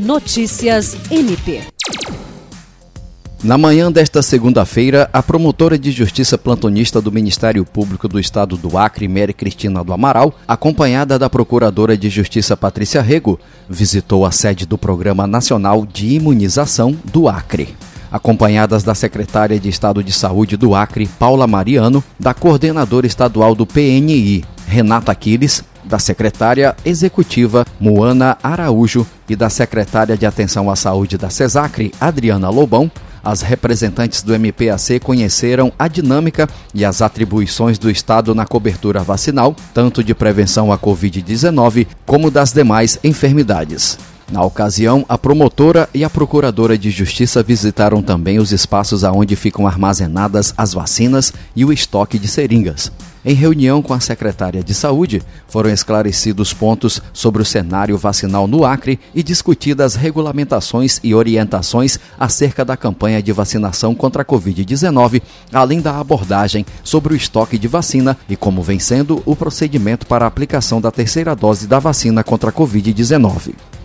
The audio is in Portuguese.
Notícias MP. Na manhã desta segunda-feira, a promotora de justiça plantonista do Ministério Público do Estado do Acre, Mary Cristina do Amaral, acompanhada da procuradora de justiça Patrícia Rego, visitou a sede do Programa Nacional de Imunização do Acre. Acompanhadas da secretária de Estado de Saúde do Acre, Paula Mariano, da coordenadora estadual do PNI, Renata Aquiles, da secretária executiva Moana Araújo e da secretária de Atenção à Saúde da CESACRE, Adriana Lobão, as representantes do MPAC conheceram a dinâmica e as atribuições do Estado na cobertura vacinal, tanto de prevenção à Covid-19 como das demais enfermidades. Na ocasião, a promotora e a procuradora de justiça visitaram também os espaços aonde ficam armazenadas as vacinas e o estoque de seringas. Em reunião com a secretária de Saúde, foram esclarecidos pontos sobre o cenário vacinal no Acre e discutidas regulamentações e orientações acerca da campanha de vacinação contra a Covid-19, além da abordagem sobre o estoque de vacina e como vem sendo o procedimento para a aplicação da terceira dose da vacina contra a Covid-19.